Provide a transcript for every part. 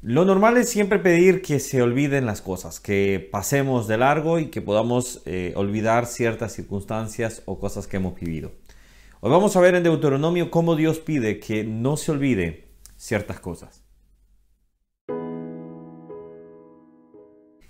Lo normal es siempre pedir que se olviden las cosas, que pasemos de largo y que podamos eh, olvidar ciertas circunstancias o cosas que hemos vivido. Hoy vamos a ver en Deuteronomio cómo Dios pide que no se olvide ciertas cosas.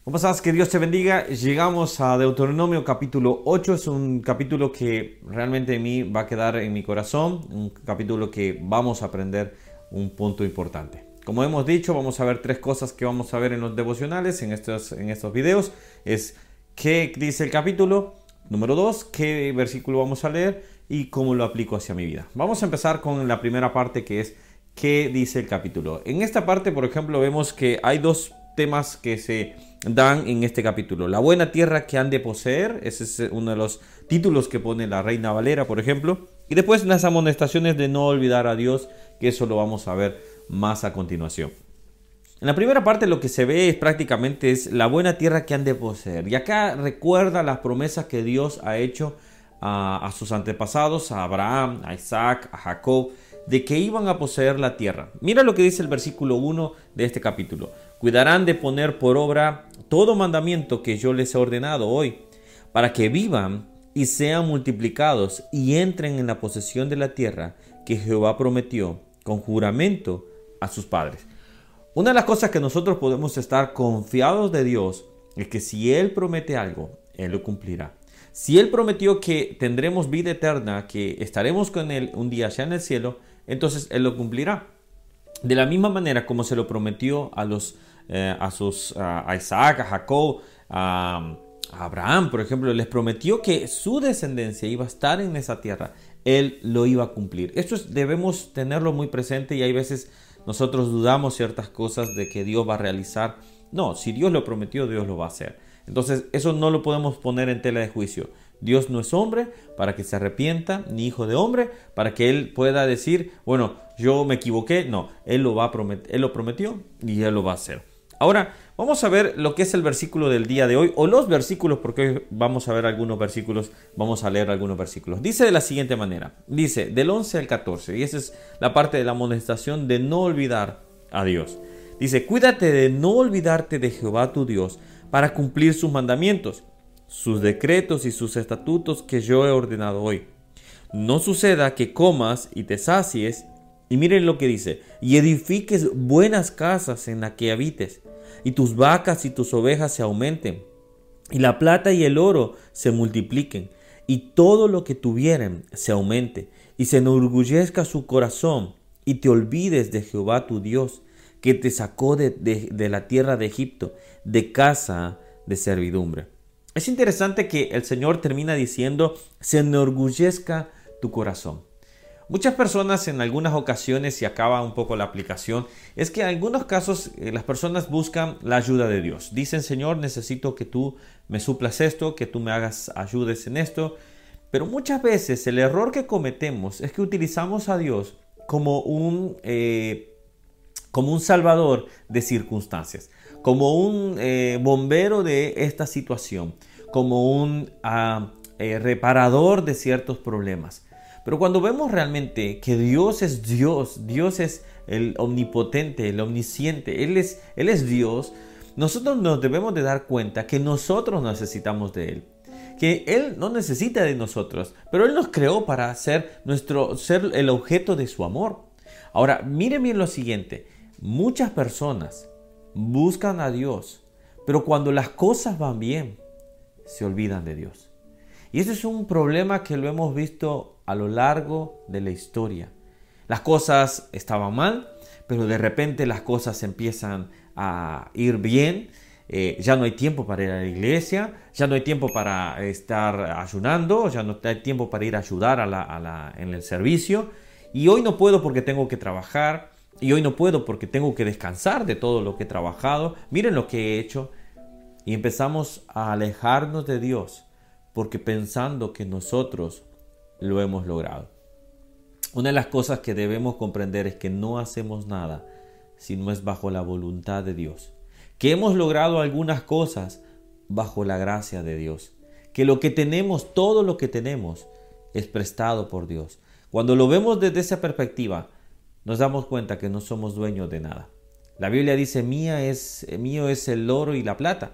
¿Cómo estás? Que Dios te bendiga. Llegamos a Deuteronomio capítulo 8. Es un capítulo que realmente a mí va a quedar en mi corazón. Un capítulo que vamos a aprender un punto importante. Como hemos dicho, vamos a ver tres cosas que vamos a ver en los devocionales, en estos, en estos videos. Es qué dice el capítulo, número dos, qué versículo vamos a leer y cómo lo aplico hacia mi vida. Vamos a empezar con la primera parte que es qué dice el capítulo. En esta parte, por ejemplo, vemos que hay dos temas que se dan en este capítulo. La buena tierra que han de poseer, ese es uno de los títulos que pone la Reina Valera, por ejemplo. Y después las amonestaciones de no olvidar a Dios, que eso lo vamos a ver más a continuación. En la primera parte lo que se ve es prácticamente es la buena tierra que han de poseer. Y acá recuerda las promesas que Dios ha hecho a, sus antepasados, a Abraham, a Isaac, a Jacob, de que iban a poseer la tierra. Mira lo que dice el versículo 1 de este capítulo. Cuidarán de poner por obra todo mandamiento que yo les he ordenado hoy, para que vivan y sean multiplicados y entren en la posesión de la tierra que Jehová prometió con juramento a sus padres. Una de las cosas que nosotros podemos estar confiados de Dios es que si Él promete algo, Él lo cumplirá. Si Él prometió que tendremos vida eterna, que estaremos con Él un día allá en el cielo, entonces Él lo cumplirá. De la misma manera como se lo prometió a los eh, a sus a Isaac, a Jacob, a, Abraham, por ejemplo, les prometió que su descendencia iba a estar en esa tierra. Él lo iba a cumplir. Esto debemos tenerlo muy presente y hay veces nosotros dudamos ciertas cosas de que Dios va a realizar. No, si Dios lo prometió, Dios lo va a hacer. Entonces, eso no lo podemos poner en tela de juicio. Dios no es hombre para que se arrepienta, ni hijo de hombre para que Él pueda decir, bueno, yo me equivoqué. No, Él lo, va a prometer, él lo prometió y Él lo va a hacer. Ahora, vamos a ver lo que es el versículo del día de hoy, o los versículos, porque hoy vamos a ver algunos versículos, vamos a leer algunos versículos. Dice de la siguiente manera, dice del 11 al 14, y esa es la parte de la amonestación de no olvidar a Dios. Dice, cuídate de no olvidarte de Jehová tu Dios para cumplir sus mandamientos, sus decretos y sus estatutos que yo he ordenado hoy. No suceda que comas y te sacies, y miren lo que dice, y edifiques buenas casas en las que habites y tus vacas y tus ovejas se aumenten, y la plata y el oro se multipliquen, y todo lo que tuvieren se aumente, y se enorgullezca su corazón, y te olvides de Jehová tu Dios, que te sacó de, de la tierra de Egipto, de casa de servidumbre. Es interesante que el Señor termina diciendo, se enorgullezca tu corazón. Muchas personas en algunas ocasiones, y acaba un poco la aplicación, es que en algunos casos eh, las personas buscan la ayuda de Dios. Dicen, Señor, necesito que tú me suplas esto, que tú me hagas ayudes en esto. Pero muchas veces el error que cometemos es que utilizamos a Dios como un, eh, como un salvador de circunstancias, como un eh, bombero de esta situación, como un ah, reparador de ciertos problemas. Pero cuando vemos realmente que Dios es Dios, Dios es el omnipotente, el omnisciente, Él es, Él es Dios, nosotros nos debemos de dar cuenta que nosotros necesitamos de Él. Que Él no necesita de nosotros, pero Él nos creó para ser, nuestro, ser el objeto de su amor. Ahora, miren bien lo siguiente. Muchas personas buscan a Dios, pero cuando las cosas van bien, se olvidan de Dios. Y ese es un problema que lo hemos visto a lo largo de la historia. Las cosas estaban mal, pero de repente las cosas empiezan a ir bien. Eh, ya no hay tiempo para ir a la iglesia, ya no hay tiempo para estar ayunando, ya no hay tiempo para ir a ayudar en el servicio. Y hoy no puedo porque tengo que trabajar, y hoy no puedo porque tengo que descansar de todo lo que he trabajado. Miren lo que he hecho. Y empezamos a alejarnos de Dios porque pensando que nosotros lo hemos logrado. Una de las cosas que debemos comprender es que no hacemos nada si no es bajo la voluntad de Dios. Que hemos logrado algunas cosas bajo la gracia de Dios. Que lo que tenemos, todo lo que tenemos, es prestado por Dios. Cuando lo vemos desde esa perspectiva, nos damos cuenta que no somos dueños de nada. La Biblia dice, Mía es, mío es el oro y la plata.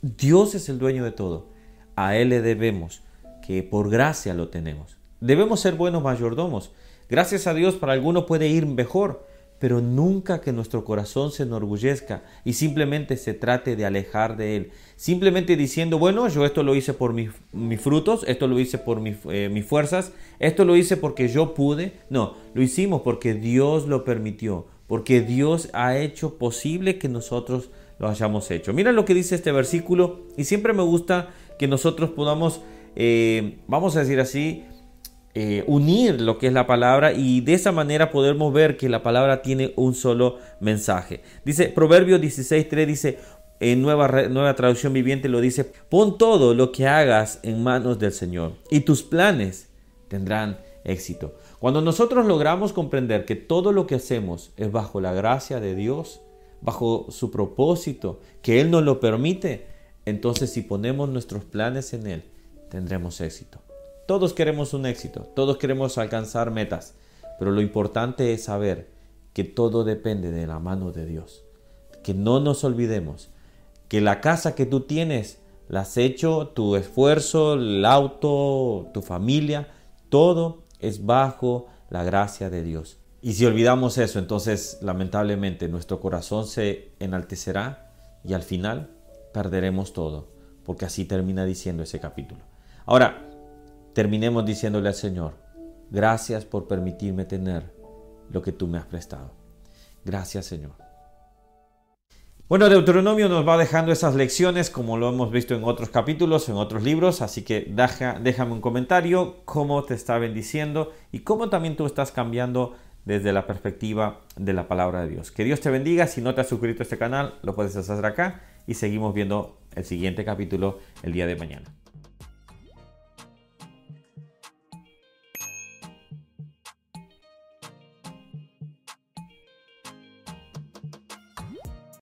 Dios es el dueño de todo. A Él le debemos, que por gracia lo tenemos. Debemos ser buenos mayordomos. Gracias a Dios para algunos puede ir mejor, pero nunca que nuestro corazón se enorgullezca y simplemente se trate de alejar de Él. Simplemente diciendo, bueno, yo esto lo hice por mis, frutos, esto lo hice por eh, mis fuerzas, esto lo hice porque yo pude. No, lo hicimos porque Dios lo permitió, porque Dios ha hecho posible que nosotros lo hayamos hecho. Mira lo que dice este versículo y siempre me gusta que nosotros podamos, eh, vamos a decir así, eh, unir lo que es la palabra y de esa manera podemos ver que la palabra tiene un solo mensaje. Dice Proverbio 16.3 dice, en nueva, nueva traducción viviente lo dice, pon todo lo que hagas en manos del Señor y tus planes tendrán éxito. Cuando nosotros logramos comprender que todo lo que hacemos es bajo la gracia de Dios, bajo su propósito, que Él nos lo permite, entonces si ponemos nuestros planes en Él, tendremos éxito. Todos queremos un éxito, todos queremos alcanzar metas, pero lo importante es saber que todo depende de la mano de Dios. Que no nos olvidemos que la casa que tú tienes la has hecho, tu esfuerzo, el auto, tu familia, todo es bajo la gracia de Dios. Y si olvidamos eso, entonces lamentablemente nuestro corazón se enaltecerá y al final perderemos todo, porque así termina diciendo ese capítulo. Ahora, terminemos diciéndole al Señor, gracias por permitirme tener lo que tú me has prestado. Gracias Señor. Bueno, Deuteronomio nos va dejando esas lecciones como lo hemos visto en otros capítulos, en otros libros, así que déjame un comentario, cómo te está bendiciendo y cómo también tú estás cambiando desde la perspectiva de la palabra de Dios. Que Dios te bendiga, si no te has suscrito a este canal, lo puedes hacer acá y seguimos viendo el siguiente capítulo el día de mañana.